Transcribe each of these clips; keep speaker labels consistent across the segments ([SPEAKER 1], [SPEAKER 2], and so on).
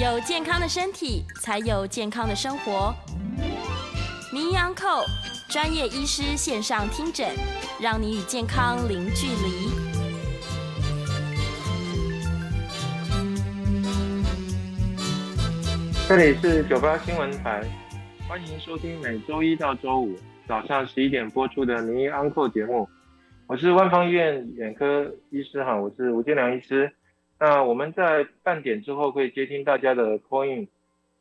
[SPEAKER 1] 有健康的身体，才有健康的生活。名医安扣专业医师线上听诊，让你与健康零距离。
[SPEAKER 2] 这里是九八新闻台，欢迎收听每周一到周五早上十一点播出的名医安扣节目。我是万方医院眼科医师哈，我是吴建良医师。那我们在半点之后会接听大家的 call in，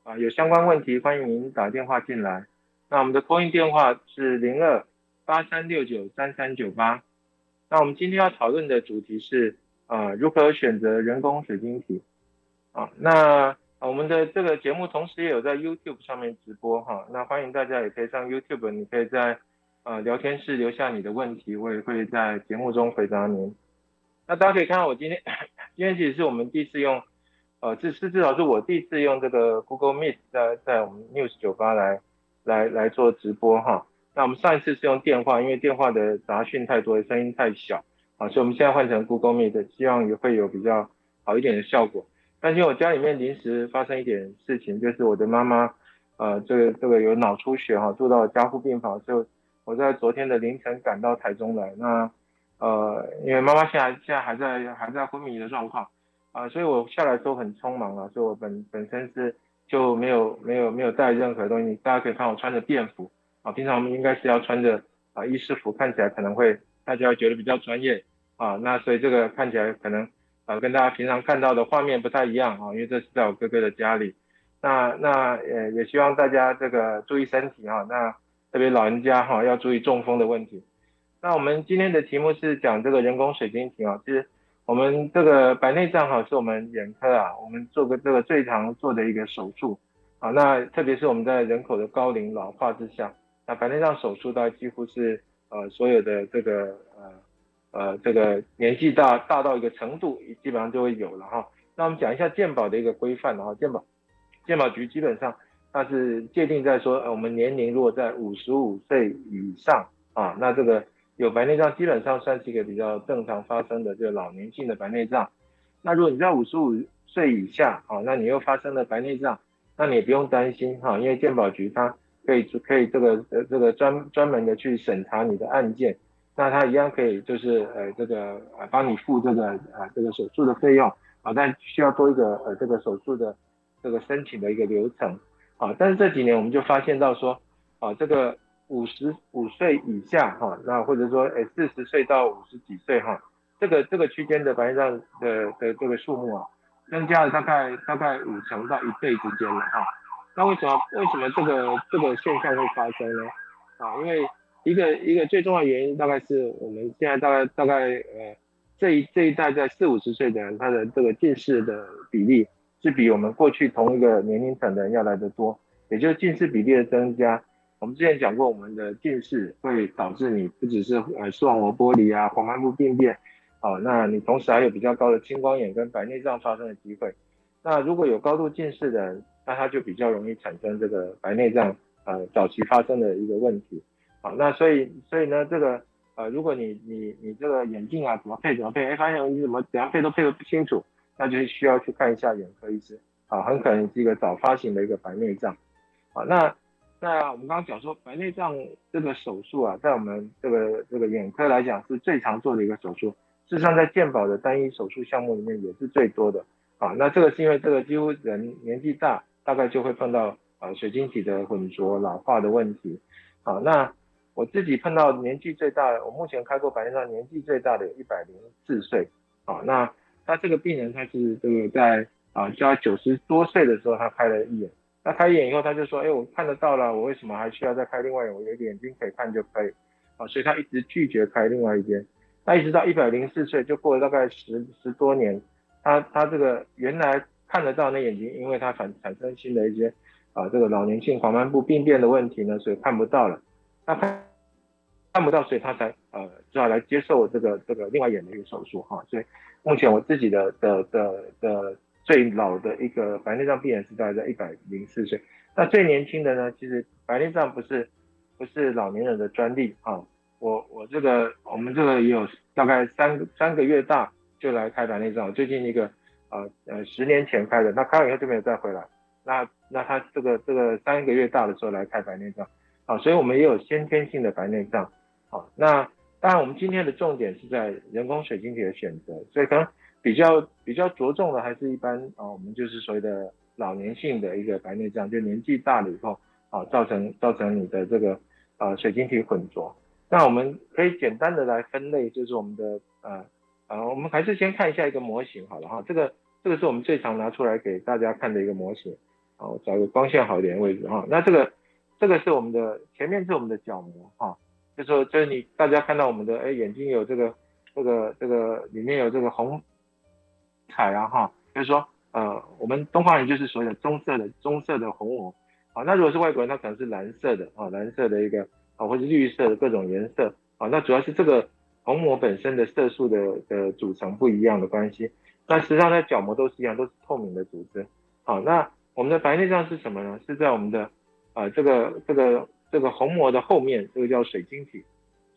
[SPEAKER 2] 啊，有相关问题欢迎您打电话进来。那我们的 call in 电话是零二八三六九三三九八。那我们今天要讨论的主题是啊，如何选择人工水晶体。啊，那我们的这个节目同时也有在 YouTube 上面直播哈，那欢迎大家也可以上 YouTube，你可以在呃聊天室留下你的问题，我也会在节目中回答您。那大家可以看到我今天。今天其实是我们第一次用，呃，这是至少是我第一次用这个 Google Meet 在在我们 News 酒吧来来来做直播哈。那我们上一次是用电话，因为电话的杂讯太多，声音太小啊，所以我们现在换成 Google Meet，希望也会有比较好一点的效果。但是我家里面临时发生一点事情，就是我的妈妈，呃，这个这个有脑出血哈，住到加护病房，所以我在昨天的凌晨赶到台中来。那呃，因为妈妈现在现在还在还在昏迷的状况，啊，所以我下来时候很匆忙啊，所以我本本身是就没有没有没有带任何东西，大家可以看我穿着便服，啊，平常我们应该是要穿着啊医师服，看起来可能会大家觉得比较专业，啊，那所以这个看起来可能啊跟大家平常看到的画面不太一样啊，因为这是在我哥哥的家里，那那呃也希望大家这个注意身体哈，那特别老人家哈要注意中风的问题。那我们今天的题目是讲这个人工水晶体啊，其实我们这个白内障哈是我们眼科啊，我们做个这个最常做的一个手术啊。那特别是我们在人口的高龄老化之下，那白内障手术到几乎是呃所有的这个呃呃这个年纪大大到一个程度，基本上就会有了哈。那我们讲一下健保的一个规范哈，健保健保局基本上它是界定在说，呃我们年龄如果在五十五岁以上啊，那这个。有白内障基本上算是一个比较正常发生的，就是老年性的白内障。那如果你在五十五岁以下，啊，那你又发生了白内障，那你也不用担心哈，因为健保局它可以可以这个呃这个专专门的去审查你的案件，那它一样可以就是呃这个呃帮你付这个呃这个手术的费用啊，但需要多一个呃这个手术的这个申请的一个流程啊。但是这几年我们就发现到说啊这个。五十五岁以下哈，那或者说诶四十岁到五十几岁哈，这个这个区间的白内障的的这个数目啊，增加了大概大概五成到一倍之间了哈。那为什么为什么这个这个现象会发生呢？啊，因为一个一个最重要的原因大概是我们现在大概大概呃这一这一代在四五十岁的人，他的这个近视的比例是比我们过去同一个年龄层的人要来得多，也就是近视比例的增加。我们之前讲过，我们的近视会导致你不只是呃视网膜剥离啊、黄斑部病变，哦，那你同时还有比较高的青光眼跟白内障发生的机会。那如果有高度近视的，那他就比较容易产生这个白内障，呃，早期发生的一个问题。好，那所以所以呢，这个呃，如果你你你这个眼镜啊怎么配怎么配，哎，发现你怎么怎样配都配的不清楚，那就需要去看一下眼科医生。啊，很可能是一个早发型的一个白内障。好，那。那我们刚刚讲说白内障这个手术啊，在我们这个这个眼科来讲是最常做的一个手术，事实上在健保的单一手术项目里面也是最多的啊。那这个是因为这个几乎人年纪大，大概就会碰到啊水晶体的混浊老化的问题啊。那我自己碰到年纪最大的，我目前开过白内障年纪最大的有一百零四岁啊。那他这个病人他是这个在啊就要九十多岁的时候他开了一眼。那开眼以后，他就说：“哎，我看得到了，我为什么还需要再开另外眼？我有眼睛可以看就可以。”啊，所以他一直拒绝开另外一边。那一直到一百零四岁，就过了大概十十多年，他他这个原来看得到那眼睛，因为他产产生新的一些啊这个老年性黄斑部病变的问题呢，所以看不到了。那看看不到，所以他才呃只好来接受这个这个另外眼的一个手术哈。所以目前我自己的的的的。最老的一个白内障病人是大概在一百零四岁，那最年轻的呢？其实白内障不是不是老年人的专利啊。我我这个我们这个也有大概三三个月大就来开白内障。最近一个呃呃十年前开的，那开完以后就没有再回来。那那他这个这个三个月大的时候来开白内障，啊，所以我们也有先天性的白内障。好，那当然我们今天的重点是在人工水晶体的选择，所以可能比较比较着重的还是一般啊，我们就是所谓的老年性的一个白内障，就年纪大了以后啊，造成造成你的这个呃水晶体混浊。那我们可以简单的来分类，就是我们的呃呃，我们还是先看一下一个模型好了哈，这个这个是我们最常拿出来给大家看的一个模型。好，找个光线好一点的位置哈。那这个这个是我们的前面是我们的角膜哈，就说就是你大家看到我们的哎眼睛有这个这个这个里面有这个红彩啊哈，就是说呃我们东方人就是所谓的棕色的棕色的虹膜。好，那如果是外国人，他可能是蓝色的啊蓝色的一个啊或者绿色的各种颜色啊，那主要是这个虹膜本身的色素的的组成不一样的关系。那实际上在角膜都是一样，都是透明的组织。好，那我们的白内障是什么呢？是在我们的啊这个这个这个虹膜的后面，这个叫水晶体。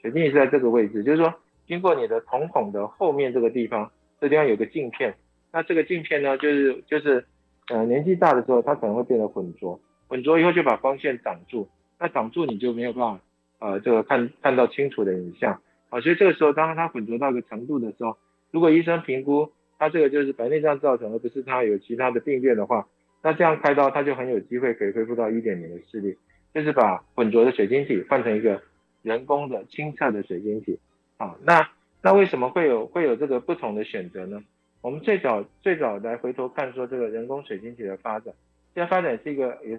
[SPEAKER 2] 水晶体是在这个位置，就是说经过你的瞳孔的后面这个地方，这地方有个镜片。那这个镜片呢，就是就是呃年纪大的时候，它可能会变得浑浊，浑浊以后就把光线挡住，那挡住你就没有办法呃这个看看到清楚的影像啊。所以这个时候，当它浑浊到一个程度的时候，如果医生评估它这个就是白内障造成，而不是它有其他的病变的话。那这样开刀，它就很有机会可以恢复到一点零的视力，就是把混浊的水晶体换成一个人工的清澈的水晶体。好，那那为什么会有会有这个不同的选择呢？我们最早最早来回头看说这个人工水晶体的发展，现在发展是一个也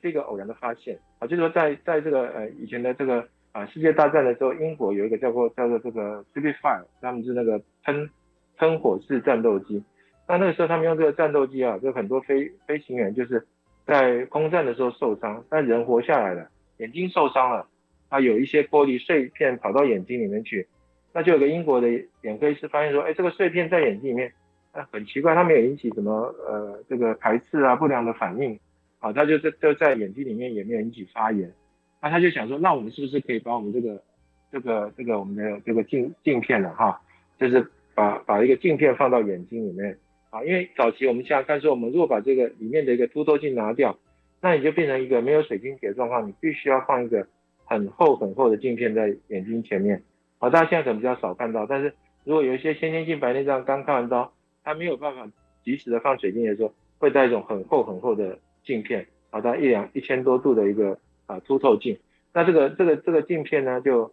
[SPEAKER 2] 是一个偶然的发现啊，就是说在在这个呃以前的这个啊世界大战的时候，英国有一个叫做叫做这个 Spitfire，他们是那个喷喷火式战斗机。那那个时候他们用这个战斗机啊，就很多飞飞行员就是在空战的时候受伤，但人活下来了，眼睛受伤了，他有一些玻璃碎片跑到眼睛里面去，那就有个英国的眼科医师发现说，哎，这个碎片在眼睛里面，啊，很奇怪，它没有引起什么呃这个排斥啊不良的反应，啊，他就在就在眼睛里面也没有引起发炎，那他就想说，那我们是不是可以把我们这个这个这个我们的这个镜镜片呢，哈，就是把把一个镜片放到眼睛里面。啊，因为早期我们现在看说，我们如果把这个里面的一个凸透镜拿掉，那你就变成一个没有水晶体的状况，你必须要放一个很厚很厚的镜片在眼睛前面。好，大家现在可能比较少看到，但是如果有一些先天性白内障刚开完刀，他没有办法及时的放水晶的时候，会带一种很厚很厚的镜片，好，到一两一千多度的一个啊凸透镜，那这个这个这个镜片呢，就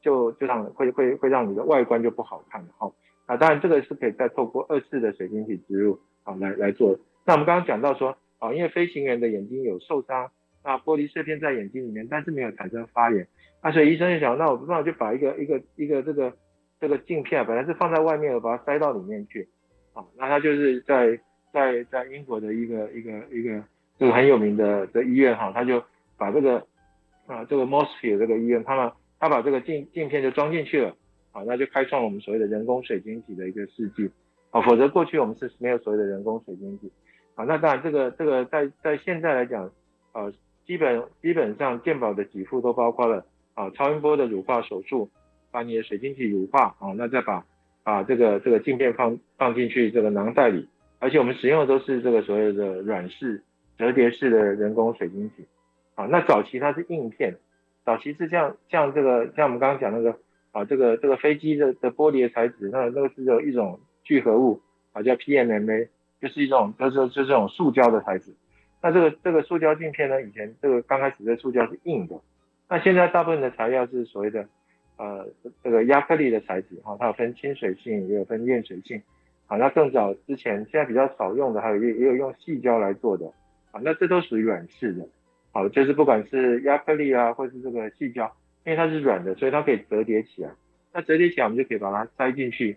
[SPEAKER 2] 就就让会会会让你的外观就不好看了哈。啊，当然这个是可以再透过二次的水晶体植入啊来来做。那我们刚刚讲到说，啊，因为飞行员的眼睛有受伤，那玻璃碎片在眼睛里面，但是没有产生发炎，那所以医生就想，那我不那我就把一个一个一个这个这个镜片本来是放在外面，我把它塞到里面去，啊，那他就是在在在英国的一个一个一个这个很有名的的医院哈，他就把这个啊这个 m o s p h e 这个医院，他们他把这个镜镜片就装进去了。啊，那就开创了我们所谓的人工水晶体的一个世纪。啊，否则过去我们是没有所谓的人工水晶体。啊，那当然这个这个在在现在来讲，啊，基本基本上健保的给付都包括了啊超音波的乳化手术，把你的水晶体乳化，啊，那再把把这个这个镜片放放进去这个囊袋里，而且我们使用的都是这个所谓的软式折叠式的人工水晶体。啊，那早期它是硬片，早期是像像这个像我们刚刚讲那个。啊，这个这个飞机的的玻璃的材质，那那个是有一种聚合物啊，叫 PMMA，就是一种就是就是这种塑胶的材质。那这个这个塑胶镜片呢，以前这个刚开始的塑胶是硬的，那现在大部分的材料是所谓的呃这个亚克力的材质哈，它有分亲水性，也有分厌水性。好，那更早之前现在比较少用的，还有也也有用细胶来做的啊，那这都属于软式的。好，就是不管是亚克力啊，或是这个细胶。因为它是软的，所以它可以折叠起来。那折叠起来，我们就可以把它塞进去，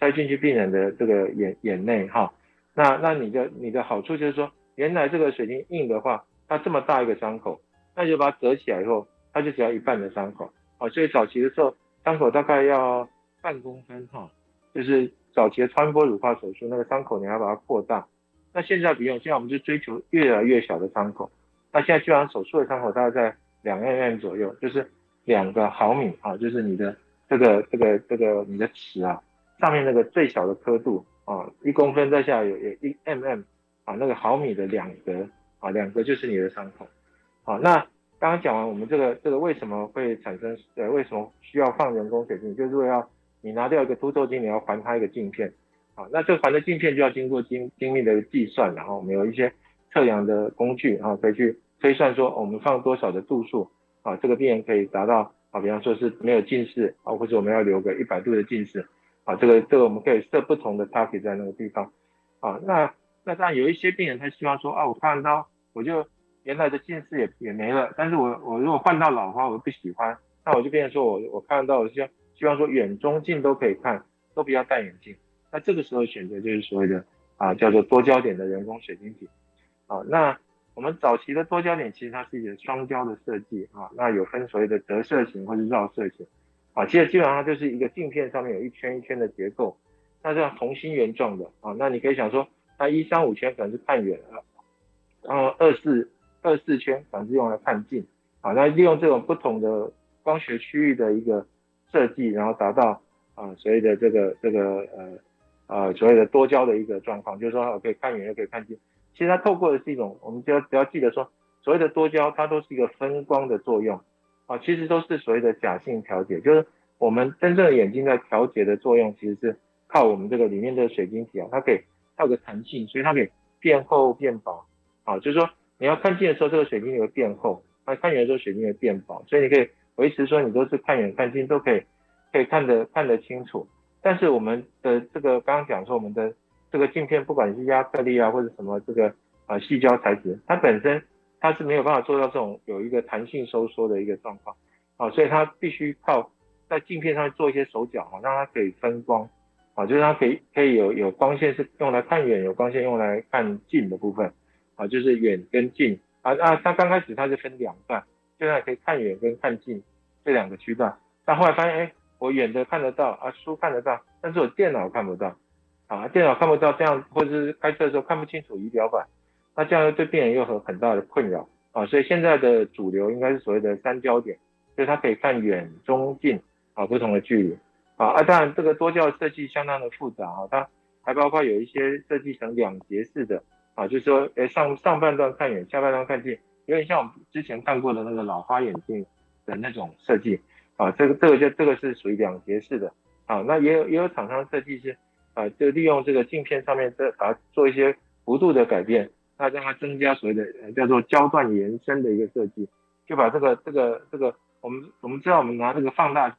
[SPEAKER 2] 塞进去病人的这个眼眼内哈。那那你的你的好处就是说，原来这个水晶硬的话，它这么大一个伤口，那就把它折起来以后，它就只要一半的伤口。好，所以早期的时候，伤口大概要半公分哈，就是早期的超音波乳化手术，那个伤口你要把它扩大。那现在不用，现在我们就追求越来越小的伤口。那现在基本上手术的伤口大概在两 mm 左右，就是。两个毫米啊，就是你的这个这个这个你的齿啊上面那个最小的刻度啊，一公分在下有有一 mm 啊，那个毫米的两格啊，两格就是你的伤口。好，那刚刚讲完我们这个这个为什么会产生呃为什么需要放人工水晶，就是为要你拿掉一个凸透镜，你要还它一个镜片。好，那这个还的镜片就要经过精精密的计算，然后我们有一些测量的工具啊，可以去推算说我们放多少的度数啊，这个病人可以达到啊，比方说是没有近视啊，或者我们要留个一百度的近视。啊，这个这个我们可以设不同的 target 在那个地方，啊，那那当然有一些病人他希望说，啊，我看到我就原来的近视也也没了，但是我我如果换到老花我不喜欢，那我就变成说我我看到我希望希望说远中近都可以看，都不要戴眼镜，那这个时候选择就是所谓的啊叫做多焦点的人工水晶体，啊，那我们早期的多焦点其实它是一个双焦的设计啊，那有分所谓的折射型或者绕射型。啊，其实基本上就是一个镜片上面有一圈一圈的结构，那这样同心圆状的。啊，那你可以想说，那一三五圈可能是看远了，然后二四二四圈反正是用来看近，啊，那利用这种不同的光学区域的一个设计，然后达到啊所谓的这个这个呃呃所谓的多焦的一个状况，就是说可以看远又可以看近。其实它透过的是一种，我们只要只要记得说，所谓的多焦，它都是一个分光的作用。啊，其实都是所谓的假性调节，就是我们真正的眼睛在调节的作用，其实是靠我们这个里面的水晶体啊，它可以它有个弹性，所以它可以变厚变薄。啊，就是说你要看近的时候，这个水晶体会变厚；那看远的时候，水晶会变薄。所以你可以维持说你都是看远看近都可以可以看得看得清楚。但是我们的这个刚刚讲说，我们的这个镜片，不管是亚克力啊或者什么这个啊细胶材质，它本身。它是没有办法做到这种有一个弹性收缩的一个状况，啊，所以它必须靠在镜片上做一些手脚啊，让它可以分光，啊，就是它可以可以有有光线是用来看远，有光线用来看近的部分，啊，就是远跟近，啊啊，它刚开始它是分两段，现在可以看远跟看近这两个区段，但后来发现，哎，我远的看得到，啊，书看得到，但是我电脑看不到，啊，电脑看不到，这样或者是开车的时候看不清楚仪表板。那这样对病人又有很大的困扰啊，所以现在的主流应该是所谓的三焦点，就是它可以看远、中、近啊不同的距离啊。啊，当然这个多焦设计相当的复杂啊，它还包括有一些设计成两节式的啊，就是说，诶上上半段看远，下半段看近，有点像我们之前看过的那个老花眼镜的那种设计啊。这个这个就这个是属于两节式的啊。那也有也有厂商设计是啊，就利用这个镜片上面这把它做一些幅度的改变。那让它增加所谓的叫做焦段延伸的一个设计，就把这个这个这个我们我们知道我们拿这个放大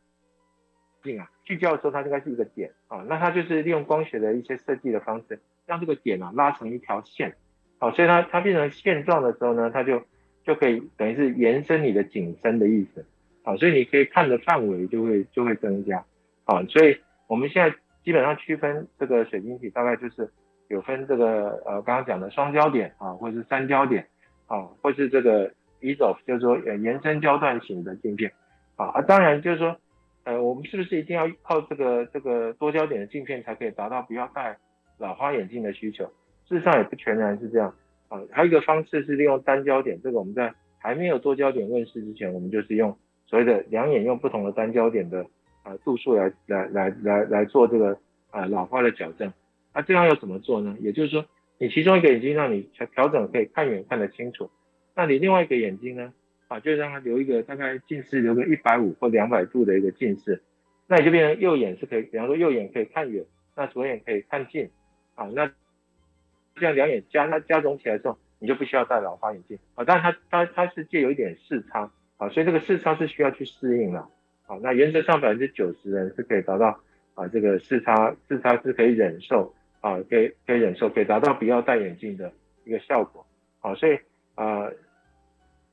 [SPEAKER 2] 镜啊聚焦的时候，它应该是一个点啊，那它就是利用光学的一些设计的方式，让这个点啊拉成一条线，好，所以它它变成线状的时候呢，它就就可以等于是延伸你的景深的意思，好，所以你可以看的范围就会就会增加，好，所以我们现在基本上区分这个水晶体大概就是。有分这个呃刚刚讲的双焦点啊，或者是三焦点啊，或是这个 EZO，就是说呃延伸焦段型的镜片。啊啊，当然就是说呃我们是不是一定要靠这个这个多焦点的镜片才可以达到不要戴老花眼镜的需求？事实上也不全然是这样啊，还有一个方式是利用单焦点，这个我们在还没有多焦点问世之前，我们就是用所谓的两眼用不同的单焦点的啊度数来来来来来做这个啊老花的矫正。那这样要怎么做呢？也就是说，你其中一个眼睛让你调调整可以看远看得清楚，那你另外一个眼睛呢？啊，就让它留一个大概近视留个一百五或两百度的一个近视，那你就变成右眼是可以，比方说右眼可以看远，那左眼可以看近，啊，那这样两眼加它加总起来之后，你就不需要戴老花眼镜，啊，但是它它它是借有一点视差，啊，所以这个视差是需要去适应的，啊，那原则上百分之九十人是可以达到啊这个视差视差是可以忍受。啊，可以可以忍受，可以达到不要戴眼镜的一个效果。好，所以啊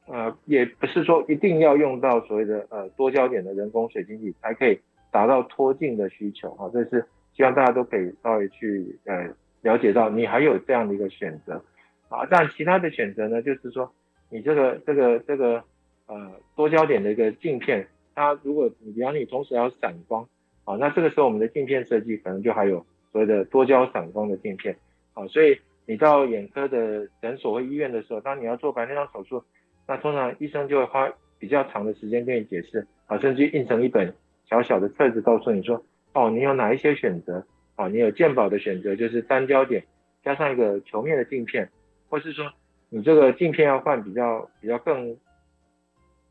[SPEAKER 2] 呃，也不是说一定要用到所谓的呃多焦点的人工水晶体才可以达到脱镜的需求。啊，这是希望大家都可以稍微去呃了解到，你还有这样的一个选择。啊，但其他的选择呢，就是说你这个这个这个呃多焦点的一个镜片，它如果你比方你同时要闪光，啊，那这个时候我们的镜片设计可能就还有。所谓的多焦散光的镜片，啊，所以你到眼科的诊所或医院的时候，当你要做白内障手术，那通常医生就会花比较长的时间跟你解释，啊，甚至印成一本小小的册子，告诉你说，哦，你有哪一些选择，啊，你有鉴宝的选择，就是单焦点加上一个球面的镜片，或是说你这个镜片要换比较比较更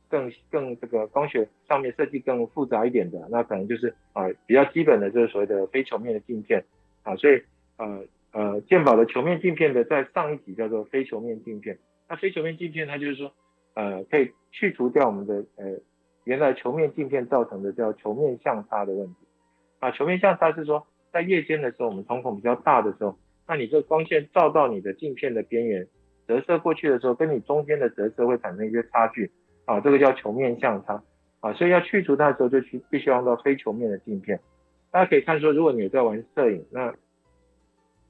[SPEAKER 2] 更更这个光学上面设计更复杂一点的，那可能就是啊比较基本的就是所谓的非球面的镜片。啊，所以呃呃鉴宝的球面镜片的在上一级叫做非球面镜片，那非球面镜片它就是说呃可以去除掉我们的呃原来球面镜片造成的叫球面相差的问题啊，球面相差是说在夜间的时候我们瞳孔比较大的时候，那你这光线照到你的镜片的边缘折射过去的时候，跟你中间的折射会产生一些差距。啊，这个叫球面相差啊，所以要去除它的时候，就去必须用到非球面的镜片。大家可以看说，如果你有在玩摄影，那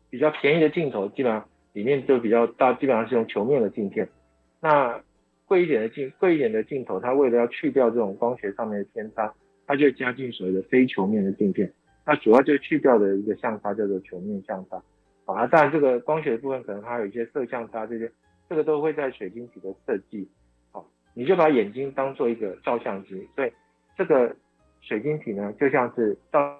[SPEAKER 2] 比较便宜的镜头，基本上里面就比较大，基本上是用球面的镜片。那贵一点的镜，贵一点的镜头，它为了要去掉这种光学上面的偏差，它就加进所谓的非球面的镜片。那主要就去掉的一个相差叫做球面相差。啊，当然这个光学的部分可能还有一些色相差这些，这个都会在水晶体的设计。好你就把眼睛当做一个照相机，所以这个水晶体呢，就像是照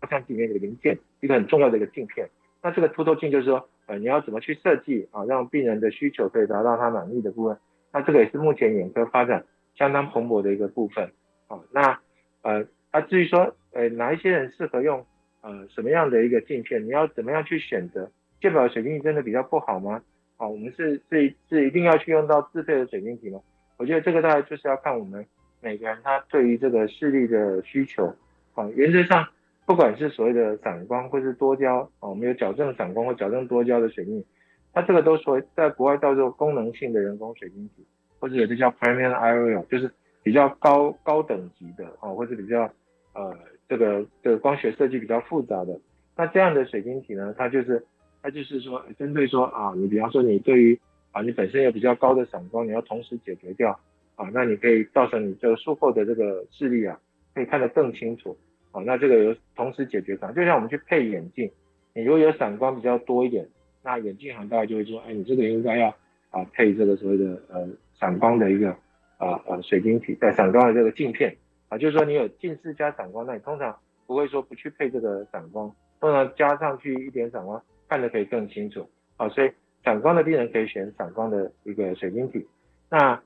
[SPEAKER 2] 照相机里面的零件，一个很重要的一个镜片。那这个凸透镜就是说，呃，你要怎么去设计啊，让病人的需求可以达到他满意的部分。那这个也是目前眼科发展相当蓬勃的一个部分。好，那呃，啊，至于说，呃，哪一些人适合用呃什么样的一个镜片，你要怎么样去选择？健保水晶体真的比较不好吗？好，我们是是是一定要去用到自费的水晶体吗？我觉得这个大概就是要看我们每个人他对于这个视力的需求啊。原则上，不管是所谓的散光或是多焦啊，我们有矫正散光或矫正多焦的水晶，它这个都属于在国外叫做功能性的人工水晶体，或者有的叫 premium IOL，就是比较高高等级的啊，或者比较呃这个这个光学设计比较复杂的。那这样的水晶体呢，它就是它就是说针对说啊，你比方说你对于啊，你本身有比较高的散光，你要同时解决掉啊，那你可以造成你这个术后的这个视力啊，可以看得更清楚啊。那这个有同时解决它，就像我们去配眼镜，你如果有散光比较多一点，那眼镜行大概就会说，哎，你这个应该要啊配这个所谓的呃散光的一个啊啊水晶体，带散光的这个镜片啊，就是说你有近视加散光，那你通常不会说不去配这个散光，通常加上去一点散光，看得可以更清楚啊，所以。散光的病人可以选散光的一个水晶体，那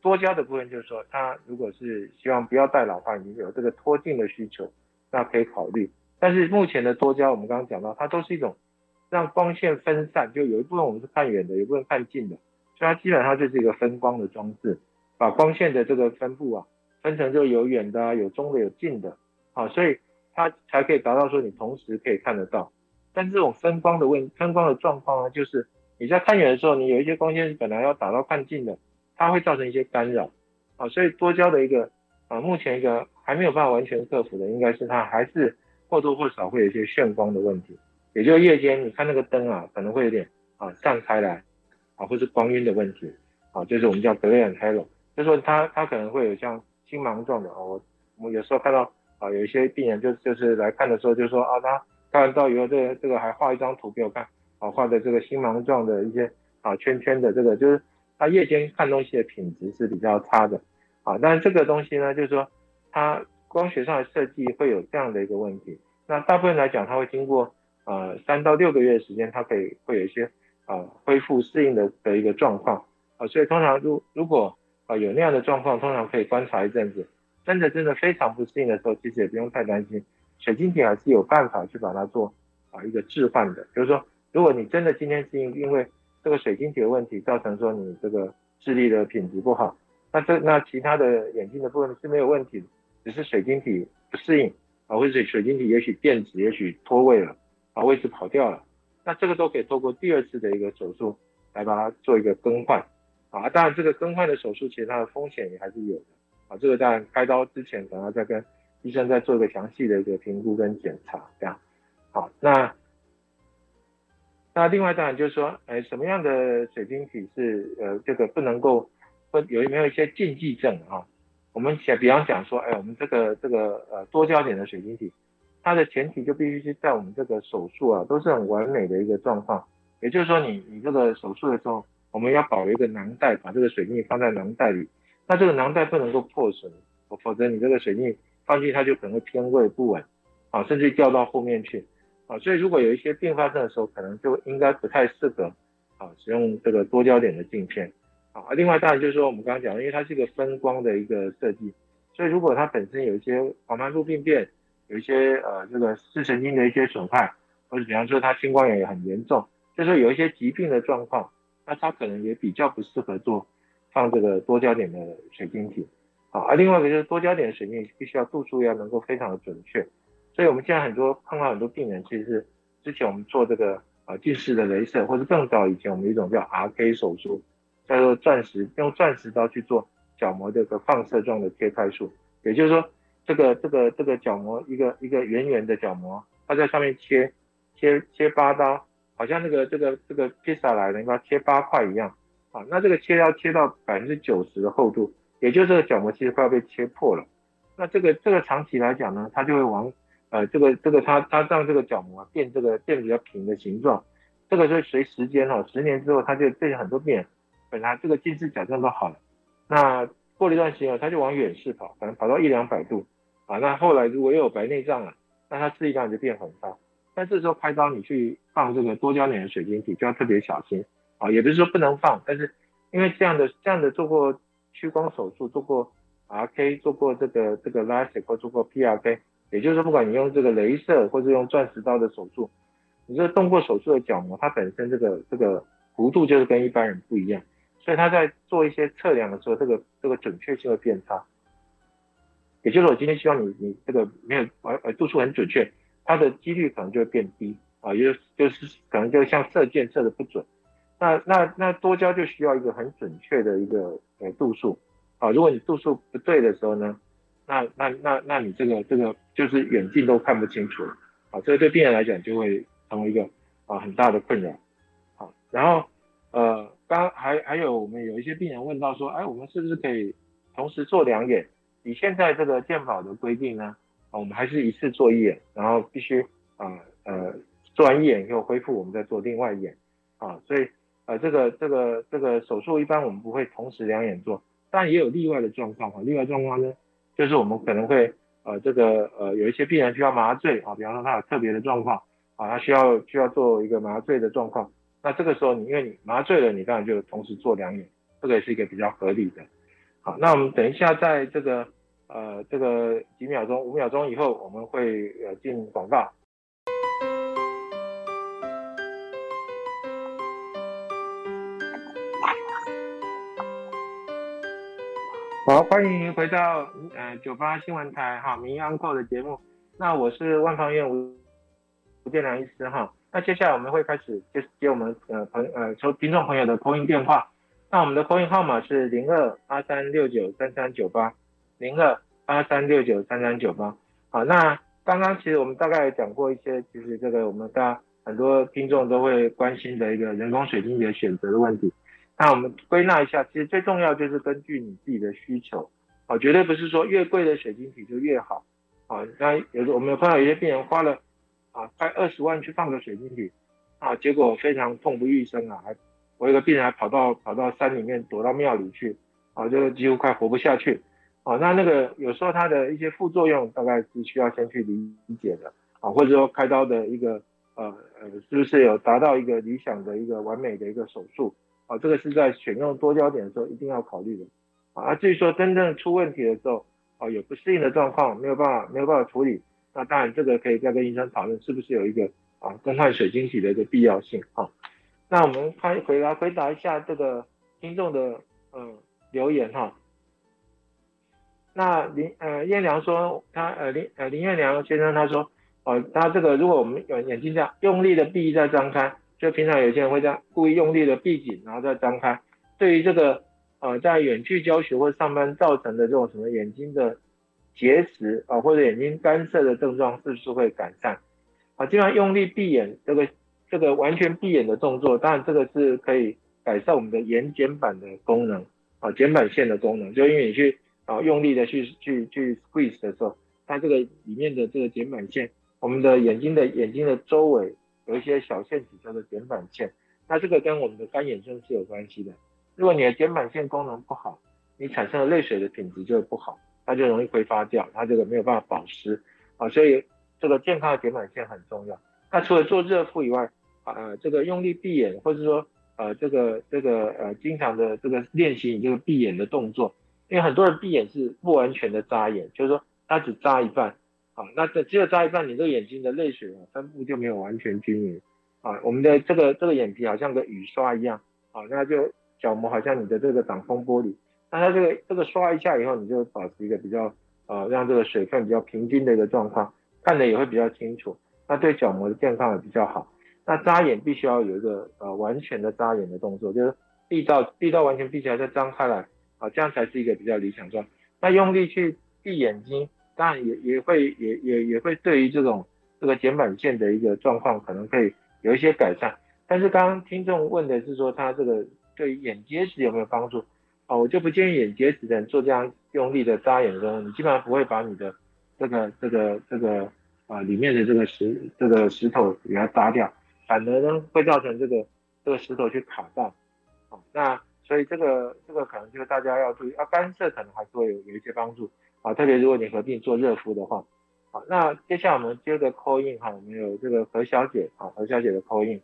[SPEAKER 2] 多焦的部分就是说，他如果是希望不要戴老花眼镜，有这个脱镜的需求，那可以考虑。但是目前的多焦，我们刚刚讲到，它都是一种让光线分散，就有一部分我们是看远的，有一部分看近的，所以它基本上就是一个分光的装置，把光线的这个分布啊，分成就有远的、有中的、有近的，好，所以它才可以达到说你同时可以看得到。但是这种分光的问分光的状况呢，就是。你在看远的时候，你有一些光线本来要打到看近的，它会造成一些干扰啊，所以多焦的一个啊，目前一个还没有办法完全克服的，应该是它还是或多或少会有一些眩光的问题，也就是夜间你看那个灯啊，可能会有点啊散开来啊，或是光晕的问题啊，就是我们叫 glare halo，就说它它可能会有像星芒状的啊，我我有时候看到啊有一些病人就就是来看的时候就说啊他看完照以后这个这个还画一张图给我看。啊，画的这个星芒状的一些啊圈圈的这个，就是他夜间看东西的品质是比较差的啊。但是这个东西呢，就是说它光学上的设计会有这样的一个问题。那大部分来讲，它会经过呃三到六个月的时间，它可以会有一些啊恢复适应的的一个状况啊。所以通常如如果啊有那样的状况，通常可以观察一阵子。真的真的非常不适应的时候，其实也不用太担心，水晶体还是有办法去把它做啊一个置换的，就是说。如果你真的今天是因因为这个水晶体的问题造成说你这个视力的品质不好，那这那其他的眼睛的部分是没有问题，只是水晶体不适应啊，或者水晶体也许变质，也许脱位了啊，位置跑掉了，那这个都可以透过第二次的一个手术来把它做一个更换啊。当然这个更换的手术其实它的风险也还是有的啊，这个当然开刀之前可能要再跟医生再做一个详细的一个评估跟检查这样。好，那。那另外当然就是说，哎，什么样的水晶体是呃这个不能够，不有没有一些禁忌症啊？我们想比方讲说，哎，我们这个这个呃多焦点的水晶体，它的前提就必须是在我们这个手术啊都是很完美的一个状况。也就是说，你你这个手术的时候，我们要保留一个囊袋，把这个水晶放在囊袋里，那这个囊袋不能够破损，否则你这个水晶放进去它就可能会偏位不稳啊，甚至掉到后面去啊，所以如果有一些并发症的时候，可能就应该不太适合啊使用这个多焦点的镜片啊。另外当然就是说我们刚刚讲，因为它是一个分光的一个设计，所以如果它本身有一些黄斑部病变，有一些呃这个视神经的一些损害，或者比方说它青光眼也很严重，就是有一些疾病的状况，那它可能也比较不适合做放这个多焦点的水晶体。好，而另外一个就是多焦点的水晶必须要度数要能够非常的准确，所以我们现在很多碰到很多病人，其实是之前我们做这个呃近视的镭射，或者更早以前我们一种叫 RK 手术，叫做钻石用钻石刀去做角膜这个放射状的切开术，也就是说这个这个这个角膜一个一个圆圆的角膜，它在上面切切切八刀，好像那个这个这个披萨来的，你把它切八块一样，啊，那这个切要切到百分之九十的厚度。也就是这个角膜其实快要被切破了，那这个这个长期来讲呢，它就会往呃这个这个它它让这个角膜变这个变比较平的形状，这个是随时间哈，十年之后它就变很多变本来这个近视矫正都好了，那过了一段时间它就往远视跑，可能跑到一两百度。啊，那后来如果又有白内障了，那它视力当然就变很差，但这时候拍刀你去放这个多焦点的水晶体就要特别小心啊，也不是说不能放，但是因为这样的这样的做过。屈光手术做过 RK，做过这个这个 LASIK 或做过 PRK，也就是说，不管你用这个镭射或者用钻石刀的手术，你这动过手术的角膜，它本身这个这个弧度就是跟一般人不一样，所以他在做一些测量的时候，这个这个准确性会变差。也就是我今天希望你你这个没有呃呃度数很准确，它的几率可能就会变低啊，就就是可能就像射箭射的不准。那那那多焦就需要一个很准确的一个呃度数啊，如果你度数不对的时候呢，那那那那你这个这个就是远近都看不清楚了啊，这个对病人来讲就会成为一个啊很大的困扰好，然后呃刚还还有我们有一些病人问到说，哎，我们是不是可以同时做两眼？以现在这个健保的规定呢，啊，我们还是一次做一眼，然后必须啊呃做完一眼以后恢复，我们再做另外一眼啊，所以。呃，这个这个这个手术一般我们不会同时两眼做，但也有例外的状况哈。例外状况呢，就是我们可能会呃这个呃有一些病人需要麻醉啊，比方说他有特别的状况啊，他需要需要做一个麻醉的状况，那这个时候你因为你麻醉了，你当然就同时做两眼，这个也是一个比较合理的。好，那我们等一下在这个呃这个几秒钟五秒钟以后，我们会呃进广告。好，欢迎回到呃九八新闻台哈民安扣的节目。那我是万方院吴吴建良医师哈。那接下来我们会开始接接我们呃朋呃收听众朋友的投音电话。那我们的投音号码是零二八三六九三三九八零二八三六九三三九八。好，那刚刚其实我们大概讲过一些，就是这个我们大家很多听众都会关心的一个人工水晶体的选择的问题。那我们归纳一下，其实最重要就是根据你自己的需求，啊，绝对不是说越贵的水晶体就越好，啊，那有时我们有碰到有些病人花了啊快二十万去放个水晶体，啊，结果非常痛不欲生啊，还我有个病人还跑到跑到山里面躲到庙里去，啊，就几乎快活不下去，哦，那那个有时候它的一些副作用大概是需要先去理理解的，啊，或者说开刀的一个呃呃是不是有达到一个理想的一个完美的一个手术。啊，这个是在选用多焦点的时候一定要考虑的啊。至于说真正出问题的时候，啊，有不适应的状况，没有办法没有办法处理，那当然这个可以再跟医生讨论是不是有一个啊更换水晶体的一个必要性啊。那我们看回来回答一下这个听众的嗯留言哈。那林呃燕良说他呃林呃林燕良先生他说哦他这个如果我们有眼睛这样用力的闭再张开。就平常有些人会这样故意用力的闭紧，然后再张开。对于这个呃在远距教学或上班造成的这种什么眼睛的结石啊或者眼睛干涩的症状，是不是会改善？啊，基本上用力闭眼这个这个完全闭眼的动作，当然这个是可以改善我们的眼睑板的功能啊睑板腺的功能。就因为你去啊用力的去去去 squeeze 的时候，它这个里面的这个睑板腺，我们的眼睛的眼睛的周围。有一些小腺体叫做睑板腺，那这个跟我们的干眼症是有关系的。如果你的睑板腺功能不好，你产生的泪水的品质就不好，它就容易挥发掉，它这个没有办法保湿啊。所以这个健康的睑板腺很重要。那除了做热敷以外，呃，这个用力闭眼，或者说呃，这个这个呃，经常的这个练习你这个闭眼的动作，因为很多人闭眼是不完全的眨眼，就是说他只眨一半，啊，那这只有眨一半，你这个眼睛的泪水啊分布就没有完全均匀，啊，我们的这个这个眼皮好像个雨刷一样，啊，那就角膜好像你的这个挡风玻璃，那它这个这个刷一下以后，你就保持一个比较呃，让这个水分比较平均的一个状况，看的也会比较清楚，那对角膜的健康也比较好。那眨眼必须要有一个呃完全的眨眼的动作，就是闭到闭到完全闭起来再张开来，啊，这样才是一个比较理想状。那用力去闭眼睛，当然也也会也也也会对于这种这个睑板腺的一个状况可能可以有一些改善。但是刚刚听众问的是说他这个对眼结石有没有帮助？啊，我就不建议眼结石的人做这样用力的眨眼的时候，你基本上不会把你的这个这个这个啊里面的这个石这个石头给它扎掉。反而呢会造成这个这个石头去卡到，好，那所以这个这个可能就是大家要注意，啊干涉可能还是会有有一些帮助，啊，特别如果你合并做热敷的话，好，那接下来我们接着 call in 哈，我们有这个何小姐，啊，何小姐的 call in。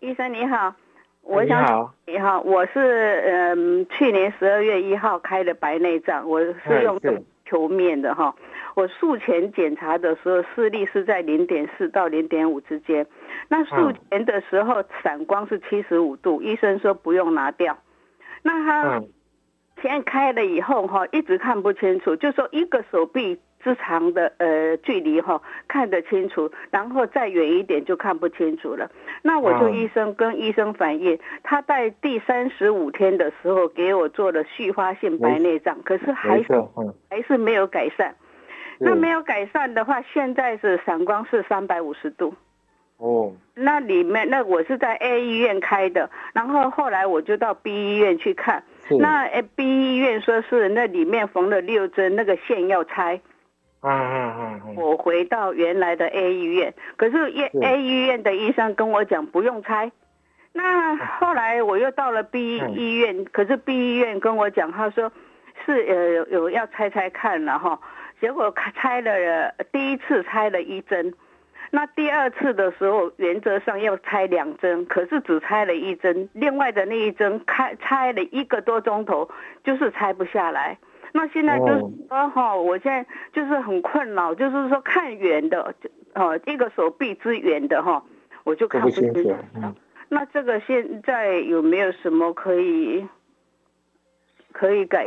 [SPEAKER 3] 医生你好，
[SPEAKER 2] 我你好，
[SPEAKER 3] 你好，我是嗯去年十二月一号开的白内障，我是用球面的哈。我术前检查的时候，视力是在零点四到零点五之间。那术前的时候，散光是七十五度，医生说不用拿掉。那他先开了以后哈，一直看不清楚，就说一个手臂之长的呃距离哈看得清楚，然后再远一点就看不清楚了。那我就医生跟医生反映，他在第三十五天的时候给我做了续发性白内障，可是还是还是没有改善。那没有改善的话，现在是散光是三百五十度。
[SPEAKER 2] 哦。
[SPEAKER 3] 那里面那我是在 A 医院开的，然后后来我就到 B 医院去看。那 B 医院说是那里面缝了六针，那个线要拆。
[SPEAKER 2] 嗯嗯嗯。
[SPEAKER 3] 我回到原来的 A 医院，可是 A A 医院的医生跟我讲不用拆。那后来我又到了 B 医院，可是 B 医院跟我讲，他说是呃有有要拆拆看了哈。结果拆了第一次拆了一针，那第二次的时候原则上要拆两针，可是只拆了一针，另外的那一针开拆了一个多钟头，就是拆不下来。那现在就是说哈，我现在就是很困扰，就是说看远的，哦一个手臂之远的哈，我就看不清楚。那这个现在有没有什么可以可以改？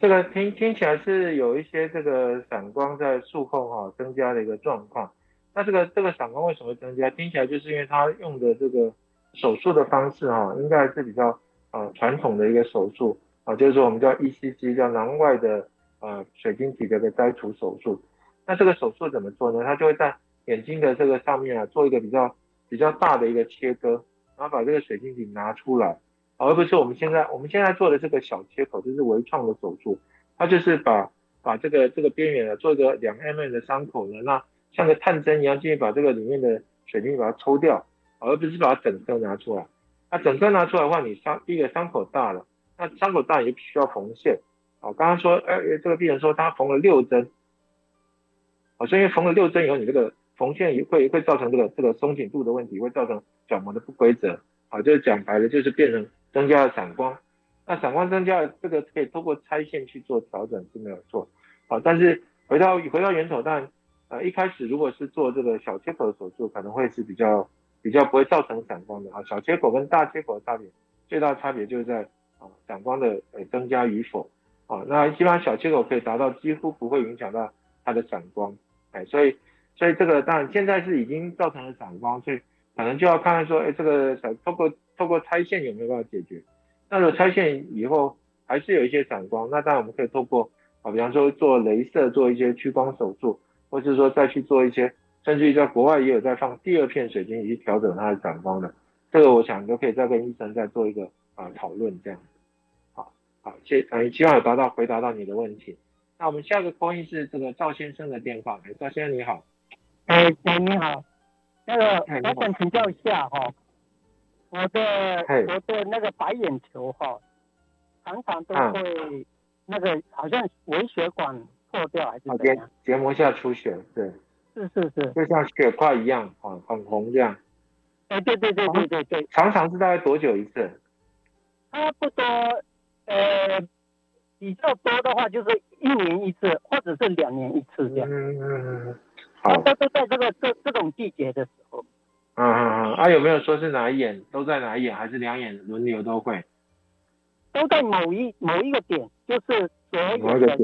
[SPEAKER 2] 这个听听起来是有一些这个散光在术后哈增加的一个状况，那这个这个散光为什么会增加？听起来就是因为他用的这个手术的方式哈，应该是比较呃传统的一个手术啊，就是说我们叫 ECG 叫囊外的呃水晶体的一个摘除手术。那这个手术怎么做呢？它就会在眼睛的这个上面啊做一个比较比较大的一个切割，然后把这个水晶体拿出来。而不是我们现在我们现在做的这个小切口，就是微创的手术，它就是把把这个这个边缘啊做一个两 mm 的伤口呢，那像个探针一样进去把这个里面的水晶把它抽掉，而不是把它整个拿出来。那整个拿出来的话，你伤第一个伤口大了，那伤口大也必须要缝线。好，刚刚说，哎，这个病人说他缝了六针，好，所以缝了六针以后，你这个缝线也会会造成这个这个松紧度的问题，会造成角膜的不规则。好，就是讲白了，就是变成。增加了散光，那散光增加了，这个可以通过拆线去做调整是没有错，好，但是回到回到源头，但呃一开始如果是做这个小切口的手术，可能会是比较比较不会造成散光的啊，小切口跟大切口的差别，最大差别就是在啊散光的呃增加与否，啊，那基本上小切口可以达到几乎不会影响到它的散光，哎，所以所以这个当然现在是已经造成了散光，所以可能就要看看说，哎，这个小透过透过拆线有没有办法解决？那如果拆线以后还是有一些散光，那当然我们可以透过啊，比方说做镭射做一些屈光手术，或是说再去做一些，甚至于在国外也有在放第二片水晶以及调整它的散光的，这个我想都可以再跟医生再做一个啊讨论这样。好，好，谢，嗯，希望有达到回答到你的问题。那我们下个播音是这个赵先生的电话，哎赵先生你好。
[SPEAKER 4] 哎，你好，那个我想请教一下哈。我的我的那个白眼球哈，常常都会那个好像微血管破掉还是怎样？
[SPEAKER 2] 结膜下出血，对。
[SPEAKER 4] 是是是，
[SPEAKER 2] 就像血块一样，啊，很红这样。
[SPEAKER 4] 哎，对对对对对对。
[SPEAKER 2] 常常是大概多久一次？
[SPEAKER 4] 差不多，呃，比较多的话就是一年一次，或者是两年一次这样。嗯嗯嗯。好。都是在这个这这种季节的时候。
[SPEAKER 2] 嗯嗯嗯。啊，有没有说是哪一眼都在哪一眼，还是两眼轮流都会？
[SPEAKER 4] 都在某一某一个点，就是左眼的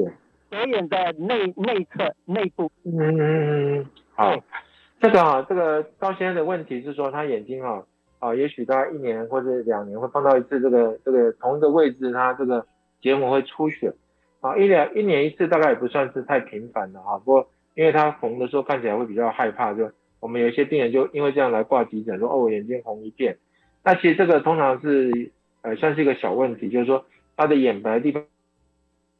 [SPEAKER 4] 左眼的内内侧内部。
[SPEAKER 2] 嗯嗯嗯。好。这个啊，这个高先生的问题是说他眼睛啊啊，也许大概一年或者两年会碰到一次这个这个同一个位置，他这个结膜会出血啊，一两一年一次大概也不算是太频繁的哈。不过因为他红的时候看起来会比较害怕，就我们有一些病人就因为这样来挂急诊，说哦我眼睛红一片。那其实这个通常是呃算是一个小问题，就是说他的眼白地方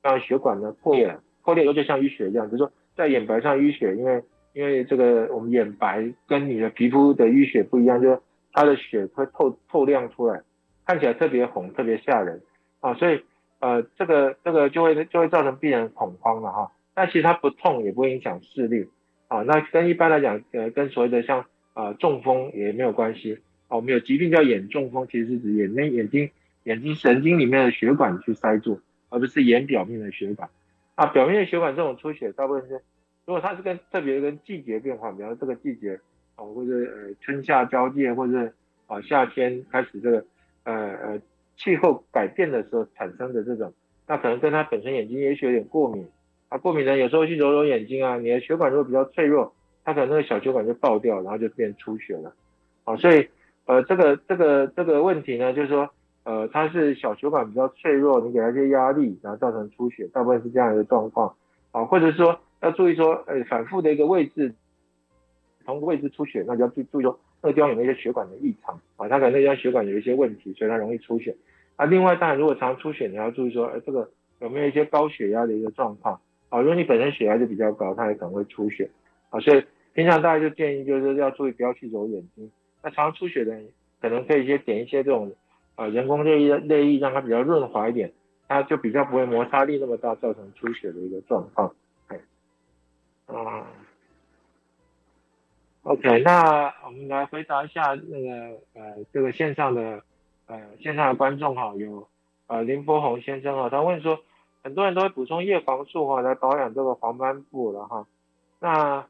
[SPEAKER 2] 让血管呢破裂了，破裂以后就像淤血一样，就是说在眼白上淤血，因为。因为这个我们眼白跟你的皮肤的淤血不一样，就它的血会透透亮出来，看起来特别红，特别吓人啊，所以呃这个这个就会就会造成病人恐慌了哈。但其实它不痛，也不会影响视力啊。那跟一般来讲，呃跟所谓的像呃中风也没有关系啊。我们有疾病叫眼中风，其实是指眼内眼睛眼睛神经里面的血管去塞住，而不是眼表面的血管啊。表面的血管这种出血，大部分是。如果它是跟特别跟季节变化，比方说这个季节啊，或者呃春夏交界，或者啊夏天开始这个呃呃气候改变的时候产生的这种，那可能跟它本身眼睛也许有点过敏啊，过敏呢有时候去揉揉眼睛啊，你的血管如果比较脆弱，它可能那个小血管就爆掉，然后就变出血了啊，所以呃这个这个这个问题呢，就是说呃它是小血管比较脆弱，你给它一些压力，然后造成出血，大部分是这样一个状况啊，或者说。要注意说，呃，反复的一个位置，同个位置出血，那就要注注意说，那个地方有没有一些血管的异常啊？它可能那条血管有一些问题，所以它容易出血。啊，另外当然如果常出血，你要注意说，呃，这个有没有一些高血压的一个状况啊？如果你本身血压就比较高，它也可能会出血啊。所以平常大家就建议就是要注意不要去揉眼睛。那常出血的人，可能可以先点一些这种啊人工泪液泪液，让它比较润滑一点，它就比较不会摩擦力那么大，造成出血的一个状况。啊，OK，那我们来回答一下那个呃这个线上的呃线上的观众哈，有呃林波宏先生哈，他问说很多人都会补充叶黄素哈来保养这个黄斑部了哈，那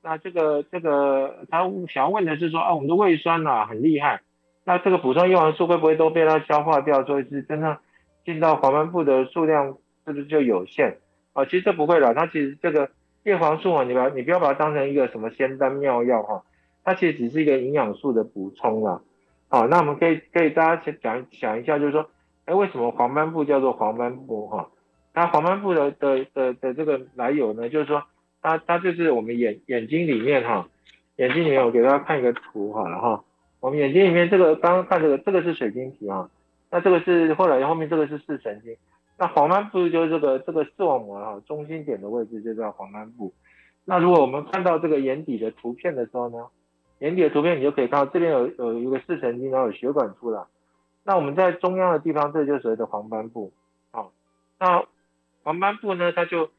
[SPEAKER 2] 那这个这个他想要问的是说啊我们的胃酸呐很厉害，那这个补充叶黄素会不会都被它消化掉，所以是真正进到黄斑部的数量是不是就有限啊？其实这不会了，它其实这个。叶黄素啊，你把你不要把它当成一个什么仙丹妙药哈，它其实只是一个营养素的补充啦。好，那我们可以可以大家先讲想一下，就是说，哎，为什么黄斑部叫做黄斑部哈？它黄斑部的的的的这个来由呢，就是说，它它就是我们眼眼睛里面哈，眼睛里面我给大家看一个图好了哈，我们眼睛里面这个刚刚看这个这个是水晶体啊，那这个是后来后面这个是视神经。那黄斑部就是这个这个视网膜啊中心点的位置就叫黄斑部。那如果我们看到这个眼底的图片的时候呢，眼底的图片你就可以看到这边有有一个视神经，然后有血管出来。那我们在中央的地方，这就是所谓的黄斑部。好，那黄斑部呢，它就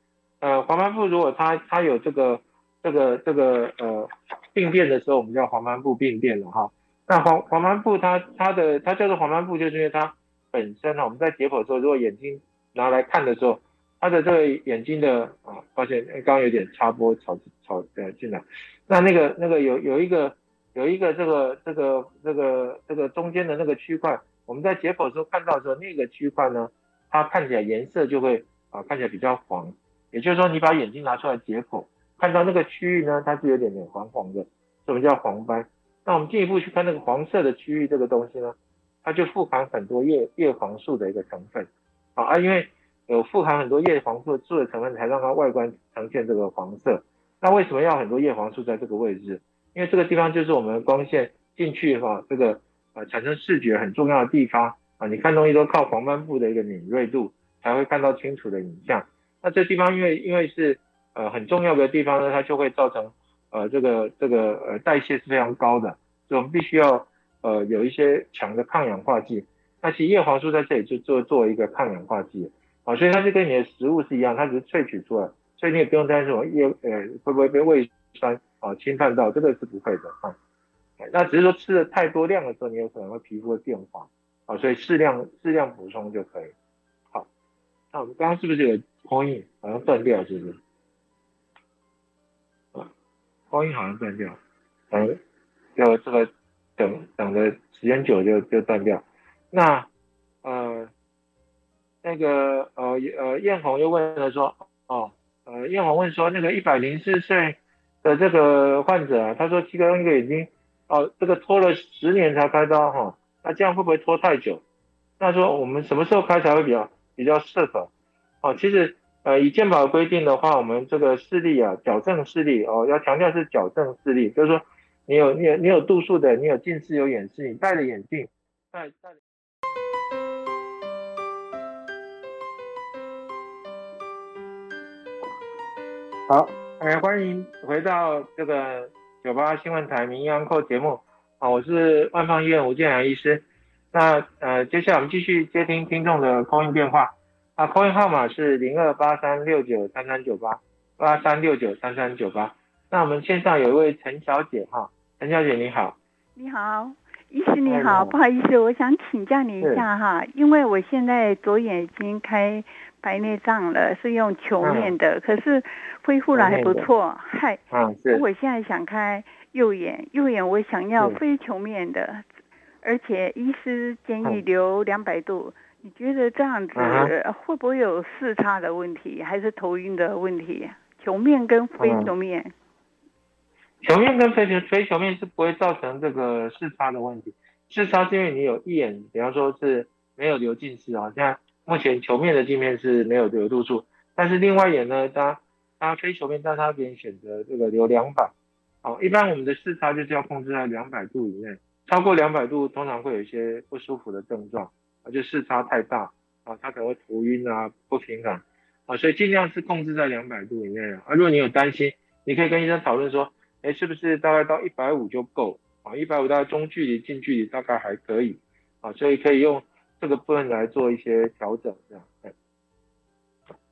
[SPEAKER 2] 呃黄斑部如果它它有这个这个这个呃病变的时候，我们叫黄斑部病变了哈。那黄黄斑部它它的它叫做黄斑部，就是因为它本身呢，我们在解剖的时候，如果眼睛拿来看的时候，它的这个眼睛的啊，抱歉，刚刚有点插播吵吵呃进来，那那个那个有有一个有一个这个这个这个这个中间的那个区块，我们在解剖的时候看到的时候，那个区块呢，它看起来颜色就会啊看起来比较黄，也就是说你把眼睛拿出来解剖，看到那个区域呢，它是有点点黄黄的，什么叫黄斑？那我们进一步去看那个黄色的区域这个东西呢，它就富含很多叶叶黄素的一个成分。啊，因为有富含很多叶黄素素的成分，才让它外观呈现这个黄色。那为什么要很多叶黄素在这个位置？因为这个地方就是我们光线进去哈，这个呃产生视觉很重要的地方啊。你看东西都靠黄斑部的一个敏锐度才会看到清楚的影像。那这地方因为因为是呃很重要的地方呢，它就会造成呃这个这个呃代谢是非常高的，所以我们必须要呃有一些强的抗氧化剂。那其实叶黄素在这里就做作为一个抗氧化剂啊，所以它就跟你的食物是一样，它只是萃取出来，所以你也不用担心什么叶呃会不会被胃酸啊侵犯到，这个是不会的啊。那只是说吃的太多量的时候，你有可能会皮肤会变化啊，所以适量适量补充就可以。好，那我们刚刚是不是有空印好像断掉，是不是？光阴好像断掉，等就这个等等的时间久就就断掉。那呃那个呃呃艳红又问了说，哦呃艳红问说那个一百零四岁的这个患者啊，他说七个一个眼睛。哦，这个拖了十年才开刀哈，那这样会不会拖太久？那说我们什么时候开才会比较比较适合？哦，其实呃以健保规定的话，我们这个视力啊，矫正视力哦，要强调是矫正视力，就是说你有你有你有度数的，你有近视有远视，你戴着眼镜戴戴。好，哎，欢迎回到这个。九八新闻台名医安扣节目，好，我是万方医院吴建良医师。那呃，接下来我们继续接听听众的空运电话，啊，空运号码是零二八三六九三三九八八三六九三三九八。那我们线上有一位陈小姐哈，陈小姐你好，
[SPEAKER 5] 你好，医师你好，不好意思，我想请教你一下哈，因为我现在左眼已经开。白内障了，是用球面的，可是恢复了还不错。嗨，
[SPEAKER 2] 嗯，是。
[SPEAKER 5] 我现在想开右眼，右眼我想要非球面的，而且医师建议留两百度。你觉得这样子会不会有视差的问题，还是头晕的问题？球面跟非球面，
[SPEAKER 2] 球面跟非球非球面是不会造成这个视差的问题。视差是因为你有一眼，比方说是没有流近视啊，像。目前球面的镜片是没有流度数，但是另外一眼呢，它它非球面，但它可以选择这个留两百。哦，一般我们的视差就是要控制在两百度以内，超过两百度通常会有一些不舒服的症状，就视差太大，啊，它可能会头晕啊，不平衡，啊，所以尽量是控制在两百度以内啊。如果你有担心，你可以跟医生讨论说，哎，是不是大概到一百五就够？啊，一百五大概中距离、近距离大概还可以，啊，所以可以用。这个部分来做一些调整，这样。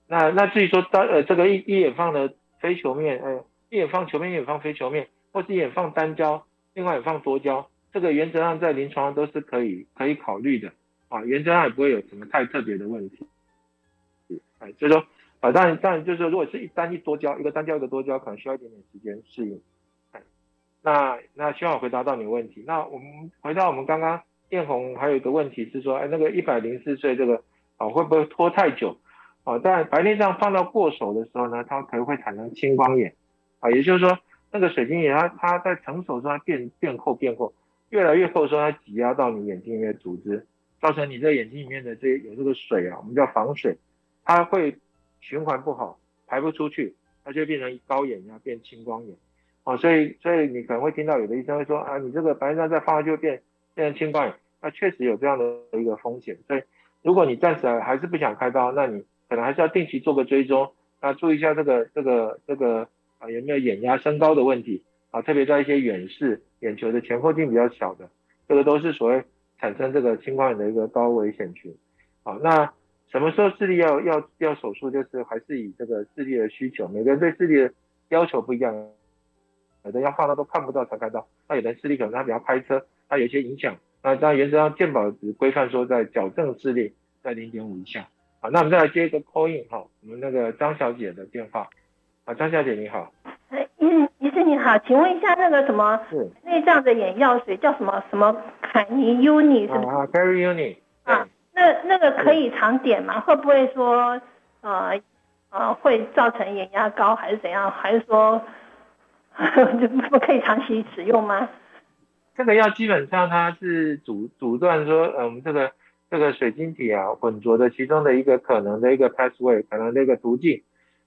[SPEAKER 2] 那那至于说单呃这个一一眼放的非球面，哎，一眼放球面，一眼放非球面，或是一眼放单焦，另外眼放多焦，这个原则上在临床上都是可以可以考虑的啊，原则上也不会有什么太特别的问题。哎，所以说啊，当然当然就是说，如果是一单一多焦，一个单焦一个多焦，可能需要一点点时间适应。哎，那那希望回答到你的问题。那我们回到我们刚刚。艳红还有一个问题是说，哎，那个一百零四岁这个啊，会不会拖太久啊？但白内障放到过手的时候呢，它可能会产生青光眼啊，也就是说，那个水晶眼它它在成熟的时候它变变厚变厚，越来越厚的时候它挤压到你眼睛里面的组织，造成你这眼睛里面的这有这个水啊，我们叫防水，它会循环不好，排不出去，它就变成高眼压变青光眼啊，所以所以你可能会听到有的医生会说啊，你这个白内障再放下就变。变成青光眼，那确实有这样的一个风险，所以如果你暂时还是不想开刀，那你可能还是要定期做个追踪，那注意一下这个这个这个啊有没有眼压升高的问题啊，特别在一些远视眼球的前后径比较小的，这个都是所谓产生这个青光眼的一个高危险群。好，那什么时候视力要要要手术，就是还是以这个视力的需求，每个人对视力的要求不一样，有的要放到都看不到才看到，那有的视力可能他比较开车。他有些影响，那当然原则上健保只规范说在矫正视力在零点五以下。好，那我们再来接一个 call in 哈，我们那个张小姐的电话。啊，张小姐你好。
[SPEAKER 6] 哎，医医生你好，请问一下那个什么内脏的眼药水叫什么什么凯尼 uni 是吗？
[SPEAKER 2] 啊 c a r r y uni。
[SPEAKER 6] 啊，那那个可以常点吗？会不会说呃呃会造成眼压高还是怎样？还是说 就不可以长期使用吗？
[SPEAKER 2] 这个药基本上它是阻阻断说，呃，我们这个这个水晶体啊混浊的其中的一个可能的一个 pathway，可能的一个途径。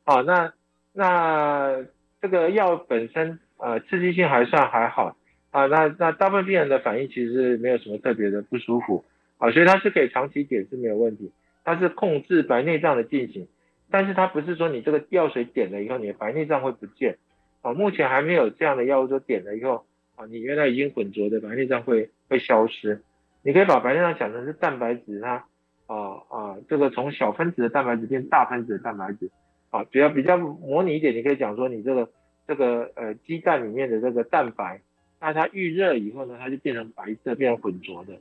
[SPEAKER 2] 好，那那这个药本身呃刺激性还算还好啊，那那大部分病人的反应其实是没有什么特别的不舒服啊，所以它是可以长期点是没有问题。它是控制白内障的进行，但是它不是说你这个药水点了以后你的白内障会不见啊，目前还没有这样的药物说点了以后。啊，你原来已经混浊的白内障会会消失，你可以把白内障想成是蛋白质，它啊啊，这个从小分子的蛋白质变大分子的蛋白质，啊，比较比较模拟一点，你可以讲说你这个这个呃鸡蛋里面的这个蛋白，那它预热以后呢，它就变成白色，变成混浊的，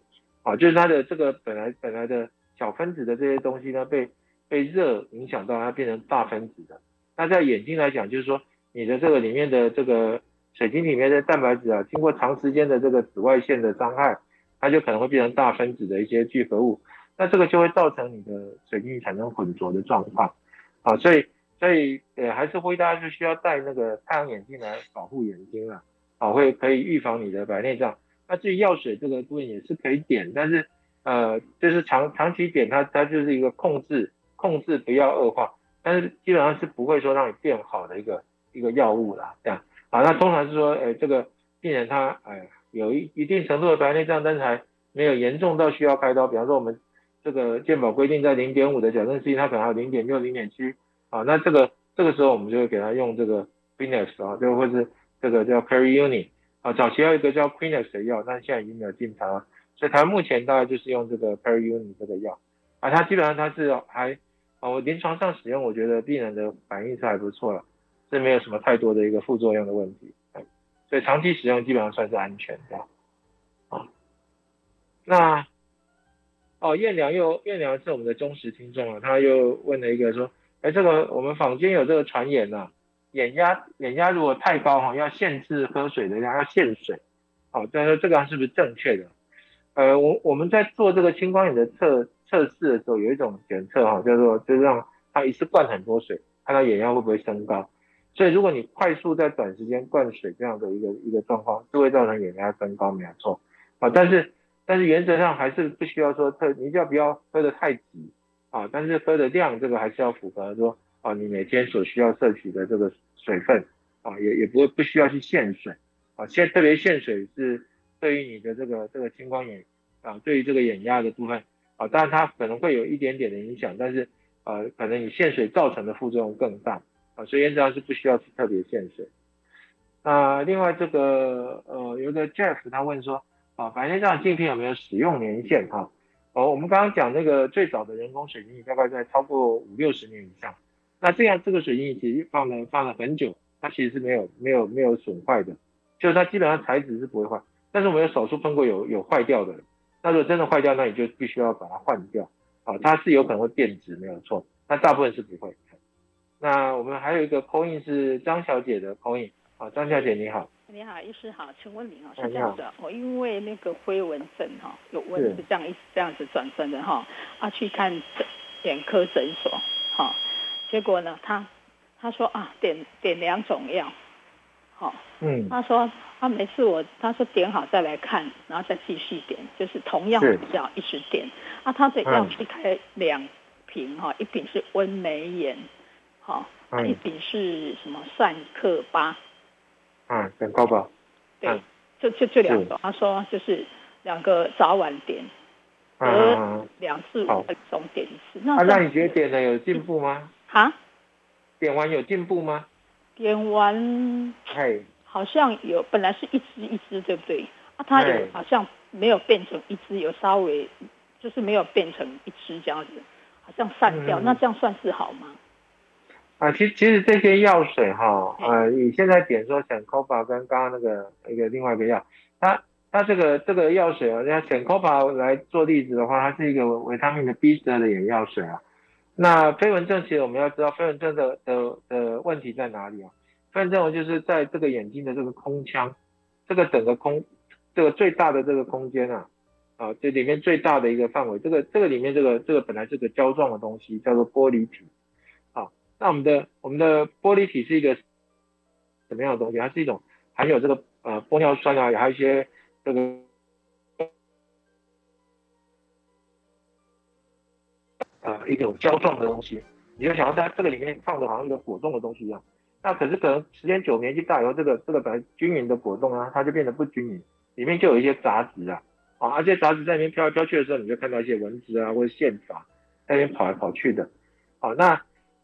[SPEAKER 2] 啊，就是它的这个本来本来的小分子的这些东西呢，被被热影响到，它变成大分子的。那在眼睛来讲，就是说你的这个里面的这个水晶里面的蛋白质啊，经过长时间的这个紫外线的伤害，它就可能会变成大分子的一些聚合物，那这个就会造成你的水晶产生混浊的状况，啊，所以所以呃还是呼吁大家是需要戴那个太阳眼镜来保护眼睛啊，啊会可以预防你的白内障。那至于药水这个部分也是可以点，但是呃就是长长期点它它就是一个控制控制不要恶化。但是基本上是不会说让你变好的一个一个药物啦，这样啊，那通常是说，哎，这个病人他哎有一一定程度的白内障，但是还没有严重到需要开刀。比方说我们这个健保规定在零点五的矫正 C，他可能还有零点六、零点七啊，那这个这个时候我们就会给他用这个 Queenex 啊，就或是这个叫 Periuni 啊，早期还有一个叫 Queenex 的药，但现在已经没有进场了，所以他目前大概就是用这个 Periuni 这个药啊，它基本上它是还。啊，我临床上使用，我觉得病人的反应是还不错了，是没有什么太多的一个副作用的问题，所以长期使用基本上算是安全的。啊，那哦，燕良又燕良是我们的忠实听众啊，他又问了一个说，哎，这个我们坊间有这个传言呐，眼压眼压如果太高哈，要限制喝水的量，要限水，好，但是这个是不是正确的？呃，我我们在做这个青光眼的测。测试的时候有一种检测哈，叫做就是让他一次灌很多水，看他眼压会不会升高。所以如果你快速在短时间灌水这样的一个一个状况，就会造成眼压升高，没错啊。但是但是原则上还是不需要说特，你就要不要喝的太急啊。但是喝的量这个还是要符合说啊，你每天所需要摄取的这个水分啊，也也不会不需要去限水啊。限特别限水是对于你的这个这个青光眼啊，对于这个眼压的部分。啊，当然它可能会有一点点的影响，但是呃，可能你限水造成的副作用更大啊，所以原则上是不需要去特别限水。那另外这个呃，有个 Jeff 他问说啊，白内障镜片有没有使用年限哈？哦，我们刚刚讲那个最早的人工水晶大概在超过五六十年以上，那这样这个水晶其实放了放了很久，它其实是没有没有没有损坏的，就是它基本上材质是不会坏，但是我们有手术碰过有有坏掉的。那如果真的坏掉，那你就必须要把它换掉啊，它是有可能会变质，没有错，那大部分是不会。那我们还有一个 coin 是张小姐的 coin 啊，张小姐你好，
[SPEAKER 7] 你好，医师好，请问您哦，是这样子，我因为那个灰纹症哈，有问是这样一直这样子转身的哈，啊去看眼科诊所哈，结果呢，他他说啊，点点两种药。好，嗯，他说他每次我他说点好再来看，然后再继续点，就是同样的药一直点。啊，他的药是开两瓶哈，一瓶是温眉眼，好，一瓶是什么善克巴，
[SPEAKER 2] 嗯，很高吧？
[SPEAKER 7] 对，就就就两种，他说就是两个早晚点，隔两次五分钟点一次。
[SPEAKER 2] 那那你觉得点的有进步吗？
[SPEAKER 7] 啊？
[SPEAKER 2] 点完有进步吗？
[SPEAKER 7] 点完，好像有本来是一支一支，对不对？啊，它有好像没有变成一支，有稍微就是没有变成一支这样子，好像散掉。那这样算是好吗？
[SPEAKER 2] 啊，其其实这些药水哈，呃，你现在点说选 Copa 跟刚刚那个一个另外一个药，它它这个这个药水啊，要选 Copa 来做例子的话，它是一个维他命的 B 十二的眼药水啊。那飞蚊症其实我们要知道飞蚊症的的的问题在哪里啊？飞蚊症就是在这个眼睛的这个空腔，这个整个空，这个最大的这个空间啊，啊，这里面最大的一个范围，这个这个里面这个这个本来是个胶状的东西，叫做玻璃体，好，那我们的我们的玻璃体是一个什么样的东西？它是一种含有这个呃玻尿酸啊，还有一些这个。呃，一种胶状的东西，你就想要在这个里面放的好像一个果冻的东西一样。那可是可能时间久，年纪大以后，这个这个本来均匀的果冻啊，它就变得不均匀，里面就有一些杂质啊，啊，而且杂质在里面飘来飘去的时候，你就看到一些蚊子啊或者线法在那边跑来跑去的。好，那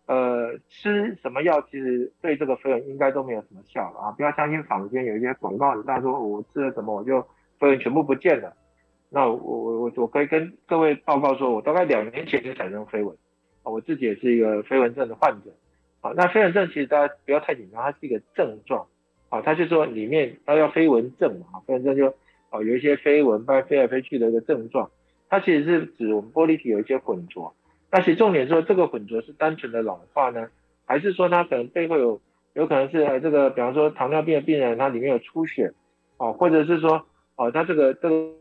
[SPEAKER 2] 呃吃什么药其实对这个飞蚊应该都没有什么效啊，不要相信坊间有一些广告，大家说我吃了什么我就飞蚊全部不见了。那我我我我可以跟各位报告说，我大概两年前就产生飞蚊，啊，我自己也是一个飞蚊症的患者，好，那飞蚊症其实大家不要太紧张，它是一个症状，好，它就说里面它叫飞蚊症嘛，飞蚊症就哦有一些飞蚊在飞来飞去的一个症状，它其实是指我们玻璃体有一些混浊，那其实重点说这个混浊是单纯的老化呢，还是说它可能背后有有可能是这个比方说糖尿病的病人他里面有出血，哦，或者是说哦他这个这个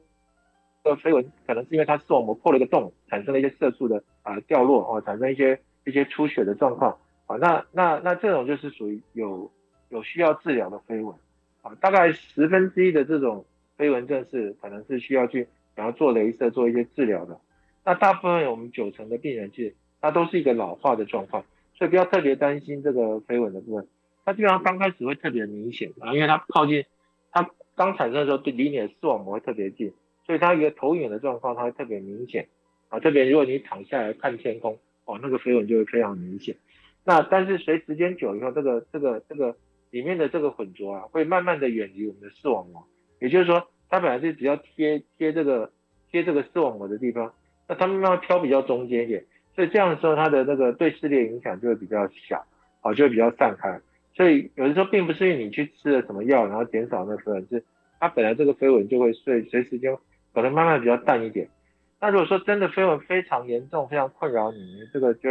[SPEAKER 2] 这个飞蚊可能是因为它视网膜破了一个洞，产生了一些色素的啊掉落哦，产生一些一些出血的状况啊。那那那这种就是属于有有需要治疗的飞蚊，啊，大概十分之一的这种飞蚊症是可能是需要去然后做镭射做一些治疗的。那大部分我们九成的病人其实它都是一个老化的状况，所以不要特别担心这个飞蚊的部分。它基本上刚开始会特别明显啊，因为它靠近它刚产生的时候对离你的视网膜会特别近，所以它一个投影的状况它会特别明显啊。特别如果你躺下来看天空，哦，那个飞蚊就会非常明显。那但是随时间久以后，这个这个这个里面的这个混浊啊，会慢慢的远离我们的视网膜。也就是说，它本来是比较贴贴这个贴这个视网膜的地方，那它慢慢飘比较中间一点，所以这样的时候，它的那个对视力影响就会比较小，啊，就会比较散开。所以有的时候并不是因为你去吃了什么药，然后减少那飞蚊，是它本来这个飞蚊就会随随时间可能慢慢比较淡一点。那如果说真的飞蚊非常严重，非常困扰你，这个就。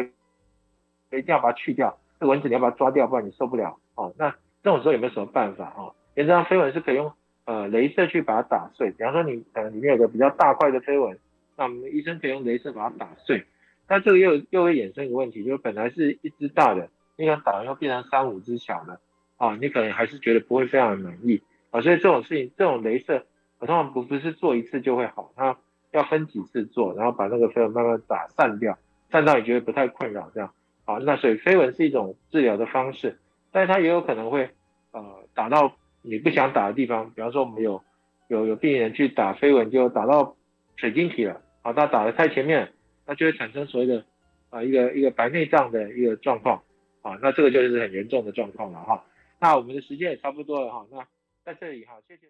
[SPEAKER 2] 一定要把它去掉，这蚊子你要把它抓掉，不然你受不了哦。那这种时候有没有什么办法哦？原则上飞蚊是可以用呃镭射去把它打碎。比方说你可能里面有个比较大块的飞蚊，那我们医生可以用镭射把它打碎。但这个又又会衍生一个问题，就是本来是一只大的，你可能打完又变成三五只小的啊，你可能还是觉得不会非常的满意啊。所以这种事情，这种镭射我通常不不是做一次就会好，它要分几次做，然后把那个飞蚊慢慢打散掉，散到你觉得不太困扰这样。好，那所以飞蚊是一种治疗的方式，但是它也有可能会呃打到你不想打的地方，比方说我们有有有病人去打飞蚊，就打到水晶体了，好，他打的太前面，那就会产生所谓的啊一个一个白内障的一个状况，啊，那这个就是很严重的状况了哈。那我们的时间也差不多了哈，那在这里哈，谢谢。